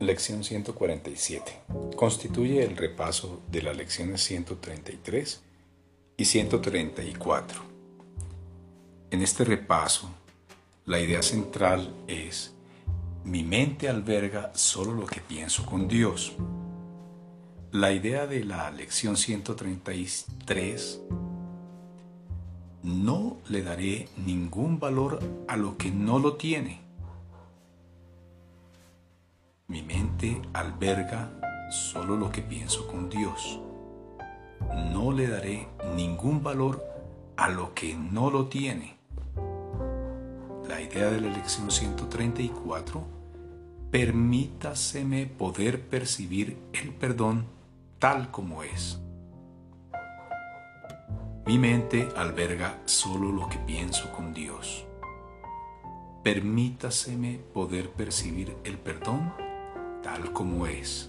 Lección 147. Constituye el repaso de las lecciones 133 y 134. En este repaso, la idea central es, mi mente alberga solo lo que pienso con Dios. La idea de la lección 133, no le daré ningún valor a lo que no lo tiene mi mente alberga solo lo que pienso con Dios. No le daré ningún valor a lo que no lo tiene. La idea de la lección 134, permítaseme poder percibir el perdón tal como es. Mi mente alberga solo lo que pienso con Dios. Permítaseme poder percibir el perdón tal como es.